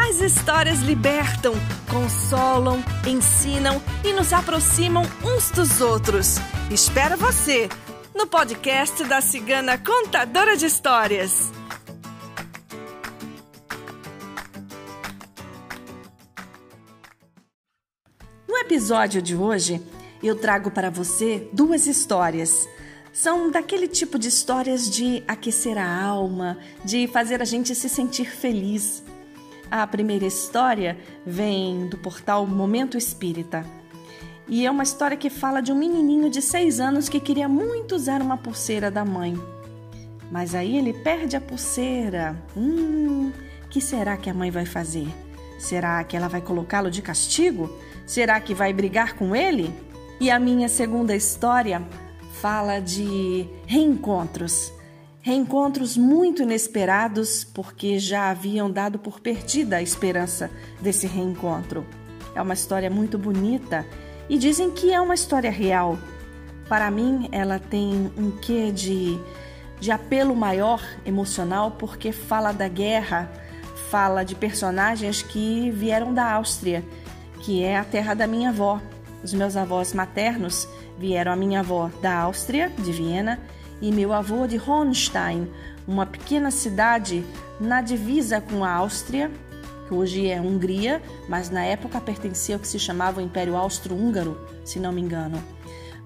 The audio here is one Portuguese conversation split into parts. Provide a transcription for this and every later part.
As histórias libertam, consolam, ensinam e nos aproximam uns dos outros. Espero você no podcast da Cigana Contadora de Histórias. No episódio de hoje, eu trago para você duas histórias. São daquele tipo de histórias de aquecer a alma, de fazer a gente se sentir feliz. A primeira história vem do portal Momento Espírita. E é uma história que fala de um menininho de seis anos que queria muito usar uma pulseira da mãe. Mas aí ele perde a pulseira. Hum, que será que a mãe vai fazer? Será que ela vai colocá-lo de castigo? Será que vai brigar com ele? E a minha segunda história fala de reencontros. Reencontros muito inesperados, porque já haviam dado por perdida a esperança desse reencontro. É uma história muito bonita e dizem que é uma história real. Para mim, ela tem um quê de, de apelo maior emocional, porque fala da guerra, fala de personagens que vieram da Áustria, que é a terra da minha avó. Os meus avós maternos vieram a minha avó da Áustria, de Viena, e meu avô de Hohenstein, uma pequena cidade na divisa com a Áustria, que hoje é Hungria, mas na época pertencia ao que se chamava o Império Austro-Húngaro, se não me engano.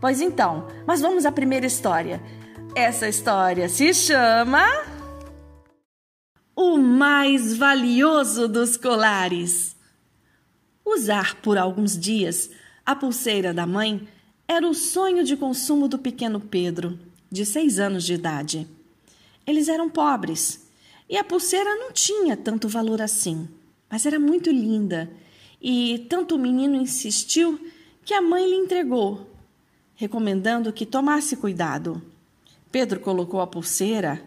Pois então, mas vamos à primeira história. Essa história se chama O mais valioso dos colares. Usar por alguns dias a pulseira da mãe era o sonho de consumo do pequeno Pedro de seis anos de idade. Eles eram pobres e a pulseira não tinha tanto valor assim, mas era muito linda e tanto o menino insistiu que a mãe lhe entregou, recomendando que tomasse cuidado. Pedro colocou a pulseira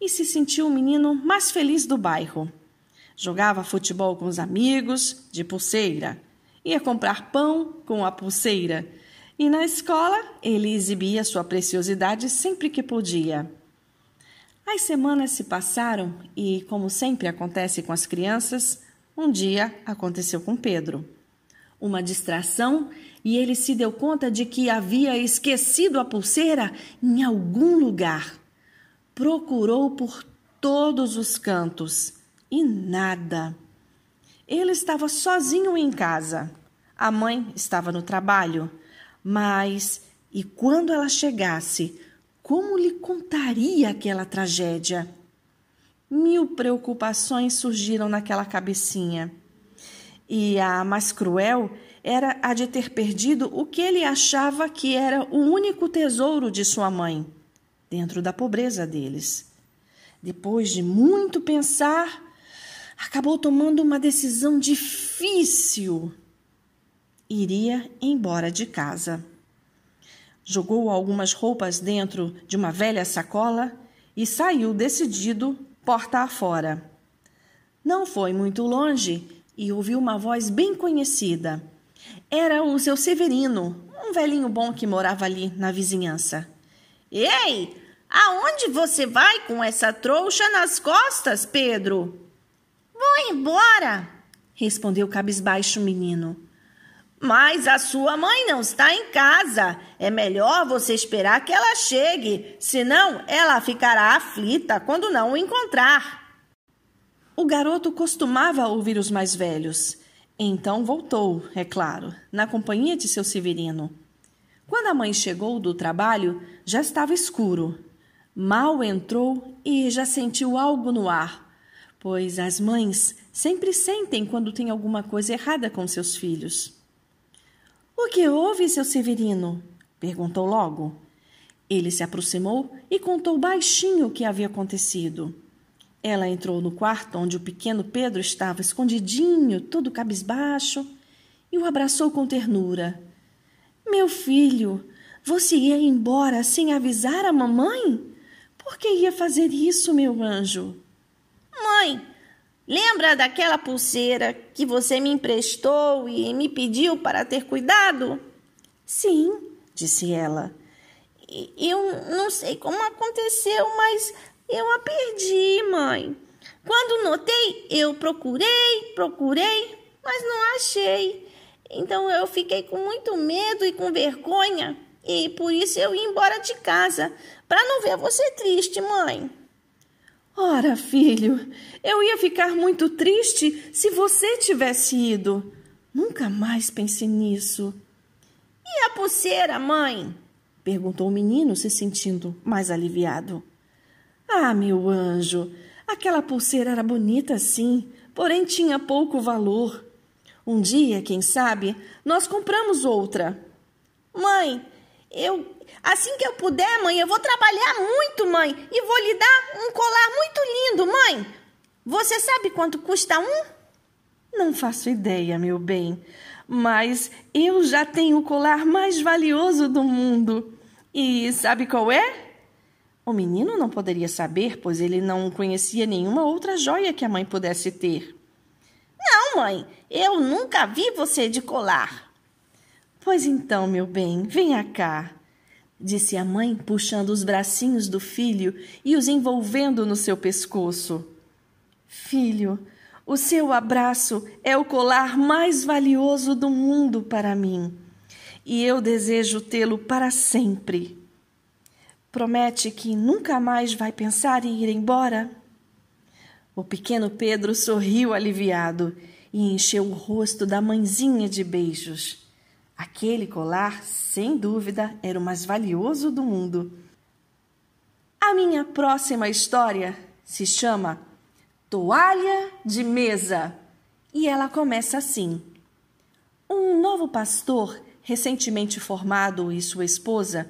e se sentiu o menino mais feliz do bairro. Jogava futebol com os amigos, de pulseira. Ia comprar pão com a pulseira e na escola, ele exibia sua preciosidade sempre que podia. As semanas se passaram e, como sempre acontece com as crianças, um dia aconteceu com Pedro. Uma distração e ele se deu conta de que havia esquecido a pulseira em algum lugar. Procurou por todos os cantos e nada. Ele estava sozinho em casa. A mãe estava no trabalho mas e quando ela chegasse, como lhe contaria aquela tragédia? Mil preocupações surgiram naquela cabecinha. E a mais cruel era a de ter perdido o que ele achava que era o único tesouro de sua mãe, dentro da pobreza deles. Depois de muito pensar, acabou tomando uma decisão difícil iria embora de casa. Jogou algumas roupas dentro de uma velha sacola e saiu decidido, porta afora. Não foi muito longe e ouviu uma voz bem conhecida. Era o seu Severino, um velhinho bom que morava ali na vizinhança. Ei, aonde você vai com essa trouxa nas costas, Pedro? Vou embora, respondeu cabisbaixo o menino. Mas a sua mãe não está em casa. É melhor você esperar que ela chegue, senão ela ficará aflita quando não o encontrar. O garoto costumava ouvir os mais velhos. Então voltou, é claro, na companhia de seu Severino. Quando a mãe chegou do trabalho, já estava escuro. Mal entrou e já sentiu algo no ar, pois as mães sempre sentem quando tem alguma coisa errada com seus filhos. O que houve, seu Severino? perguntou logo. Ele se aproximou e contou baixinho o que havia acontecido. Ela entrou no quarto onde o pequeno Pedro estava escondidinho, todo cabisbaixo, e o abraçou com ternura. Meu filho, você ia embora sem avisar a mamãe? Por que ia fazer isso, meu anjo? Mãe, lembra daquela pulseira que você me emprestou e me pediu para ter cuidado? Sim, disse ela. Eu não sei como aconteceu, mas eu a perdi, mãe. Quando notei, eu procurei, procurei, mas não achei. Então eu fiquei com muito medo e com vergonha, e por isso eu ia embora de casa, para não ver você triste, mãe. Ora, filho, eu ia ficar muito triste se você tivesse ido. Nunca mais pense nisso. E a pulseira, mãe? perguntou o menino, se sentindo mais aliviado. Ah, meu anjo, aquela pulseira era bonita sim, porém tinha pouco valor. Um dia, quem sabe, nós compramos outra. Mãe, eu. Assim que eu puder, mãe, eu vou trabalhar muito, mãe, e vou lhe dar um colar muito lindo, mãe. Você sabe quanto custa um? Não faço ideia, meu bem, mas eu já tenho o colar mais valioso do mundo. E sabe qual é? O menino não poderia saber, pois ele não conhecia nenhuma outra joia que a mãe pudesse ter. Não, mãe, eu nunca vi você de colar. Pois então, meu bem, venha cá, disse a mãe, puxando os bracinhos do filho e os envolvendo no seu pescoço. Filho, o seu abraço é o colar mais valioso do mundo para mim e eu desejo tê-lo para sempre. Promete que nunca mais vai pensar em ir embora? O pequeno Pedro sorriu aliviado e encheu o rosto da mãezinha de beijos. Aquele colar, sem dúvida, era o mais valioso do mundo. A minha próxima história se chama Toalha de Mesa e ela começa assim. Um novo pastor recentemente formado, e sua esposa,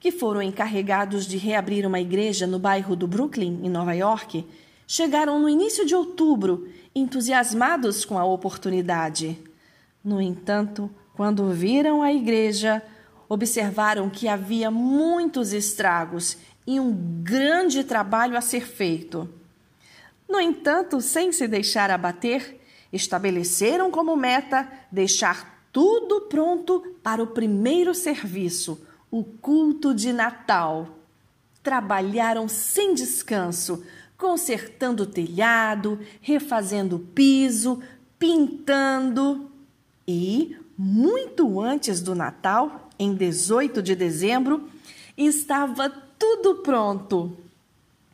que foram encarregados de reabrir uma igreja no bairro do Brooklyn, em Nova York, chegaram no início de outubro, entusiasmados com a oportunidade. No entanto, quando viram a igreja, observaram que havia muitos estragos e um grande trabalho a ser feito. No entanto, sem se deixar abater, estabeleceram como meta deixar tudo pronto para o primeiro serviço, o culto de Natal. Trabalharam sem descanso, consertando o telhado, refazendo o piso, pintando. E, muito antes do Natal, em 18 de dezembro, estava tudo pronto.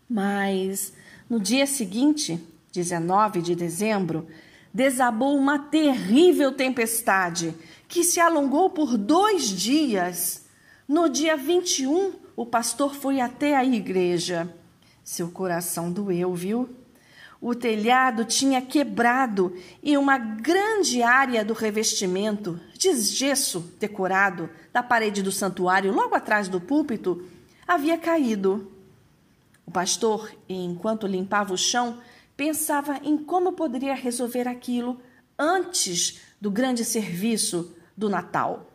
Mas no dia seguinte, 19 de dezembro, desabou uma terrível tempestade que se alongou por dois dias. No dia 21, o pastor foi até a igreja. Seu coração doeu, viu? O telhado tinha quebrado e uma grande área do revestimento, de gesso decorado, da parede do santuário, logo atrás do púlpito, havia caído. O pastor, enquanto limpava o chão, pensava em como poderia resolver aquilo antes do grande serviço do Natal.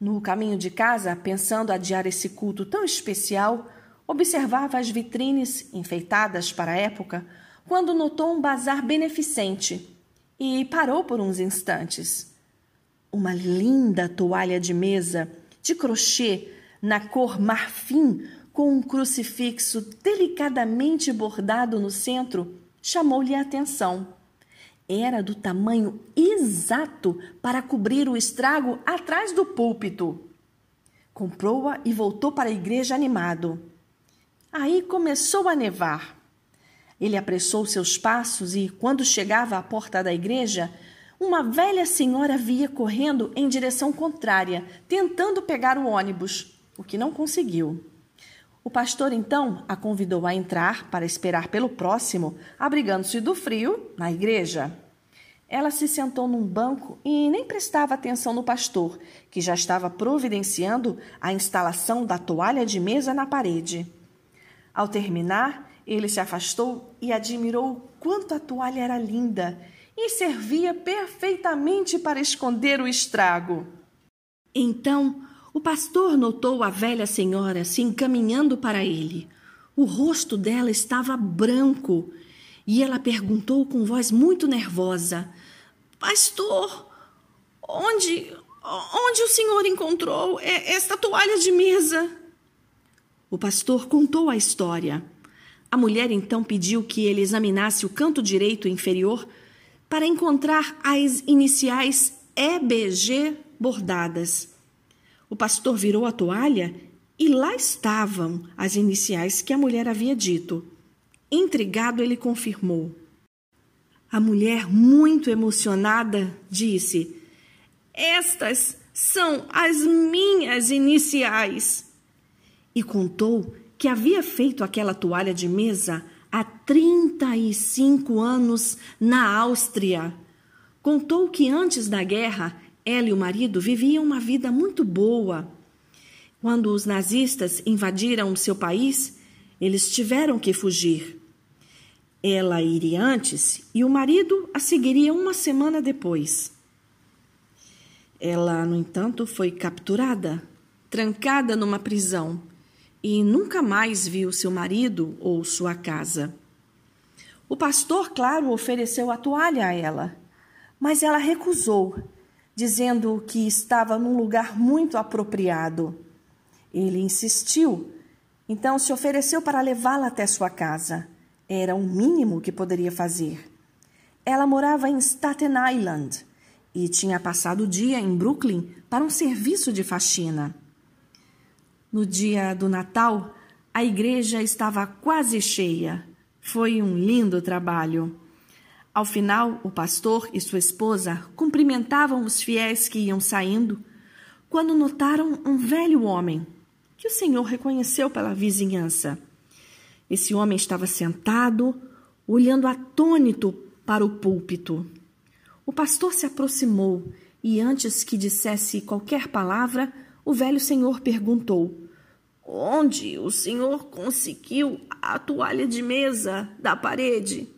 No caminho de casa, pensando adiar esse culto tão especial, observava as vitrines enfeitadas para a época quando notou um bazar beneficente e parou por uns instantes. Uma linda toalha de mesa de crochê na cor marfim com um crucifixo delicadamente bordado no centro, chamou-lhe a atenção. Era do tamanho exato para cobrir o estrago atrás do púlpito. Comprou-a e voltou para a igreja animado. Aí começou a nevar. Ele apressou seus passos e, quando chegava à porta da igreja, uma velha senhora via correndo em direção contrária, tentando pegar o ônibus, o que não conseguiu. O pastor então a convidou a entrar para esperar pelo próximo, abrigando-se do frio, na igreja. Ela se sentou num banco e nem prestava atenção no pastor, que já estava providenciando a instalação da toalha de mesa na parede. Ao terminar, ele se afastou e admirou quanto a toalha era linda e servia perfeitamente para esconder o estrago. Então o pastor notou a velha senhora se encaminhando para ele. O rosto dela estava branco e ela perguntou com voz muito nervosa: Pastor, onde, onde o senhor encontrou esta toalha de mesa? O pastor contou a história. A mulher então pediu que ele examinasse o canto direito inferior para encontrar as iniciais EBG bordadas. O pastor virou a toalha e lá estavam as iniciais que a mulher havia dito. Intrigado, ele confirmou. A mulher, muito emocionada, disse: Estas são as minhas iniciais. E contou que havia feito aquela toalha de mesa há 35 anos na Áustria. Contou que antes da guerra, ela e o marido viviam uma vida muito boa. Quando os nazistas invadiram seu país, eles tiveram que fugir. Ela iria antes e o marido a seguiria uma semana depois. Ela, no entanto, foi capturada, trancada numa prisão e nunca mais viu seu marido ou sua casa. O pastor, claro, ofereceu a toalha a ela, mas ela recusou, dizendo que estava num lugar muito apropriado. Ele insistiu, então se ofereceu para levá-la até sua casa. Era o mínimo que poderia fazer. Ela morava em Staten Island e tinha passado o dia em Brooklyn para um serviço de faxina. No dia do Natal, a igreja estava quase cheia. Foi um lindo trabalho. Ao final, o pastor e sua esposa cumprimentavam os fiéis que iam saindo, quando notaram um velho homem, que o Senhor reconheceu pela vizinhança. Esse homem estava sentado, olhando atônito para o púlpito. O pastor se aproximou e, antes que dissesse qualquer palavra, o velho senhor perguntou: Onde o senhor conseguiu a toalha de mesa da parede?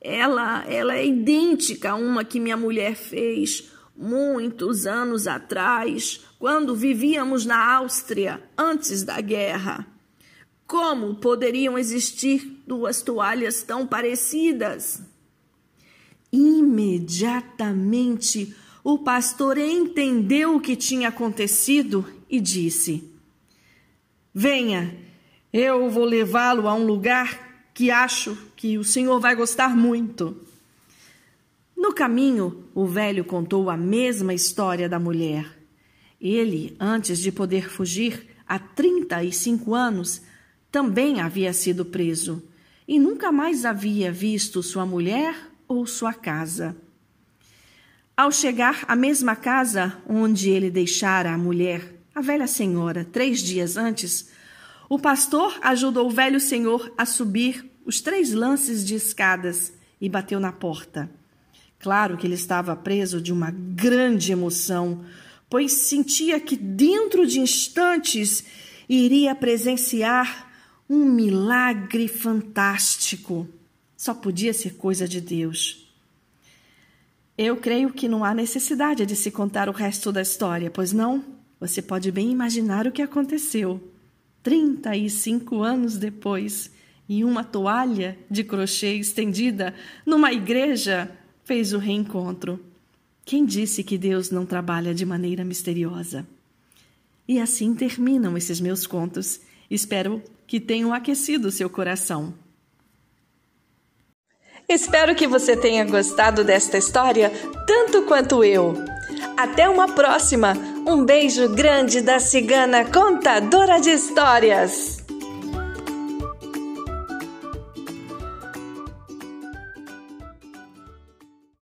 Ela, ela é idêntica a uma que minha mulher fez muitos anos atrás, quando vivíamos na Áustria antes da guerra. Como poderiam existir duas toalhas tão parecidas? Imediatamente o pastor entendeu o que tinha acontecido e disse: Venha, eu vou levá-lo a um lugar que acho que o senhor vai gostar muito. No caminho, o velho contou a mesma história da mulher. Ele, antes de poder fugir, há 35 anos, também havia sido preso e nunca mais havia visto sua mulher ou sua casa. Ao chegar à mesma casa onde ele deixara a mulher, a velha senhora, três dias antes, o pastor ajudou o velho senhor a subir os três lances de escadas e bateu na porta. Claro que ele estava preso de uma grande emoção, pois sentia que dentro de instantes iria presenciar um milagre fantástico. Só podia ser coisa de Deus. Eu creio que não há necessidade de se contar o resto da história, pois não? Você pode bem imaginar o que aconteceu. 35 anos depois, e uma toalha de crochê estendida numa igreja fez o reencontro. Quem disse que Deus não trabalha de maneira misteriosa? E assim terminam esses meus contos. Espero que tenham aquecido seu coração. Espero que você tenha gostado desta história tanto quanto eu. Até uma próxima! Um beijo grande da cigana contadora de histórias!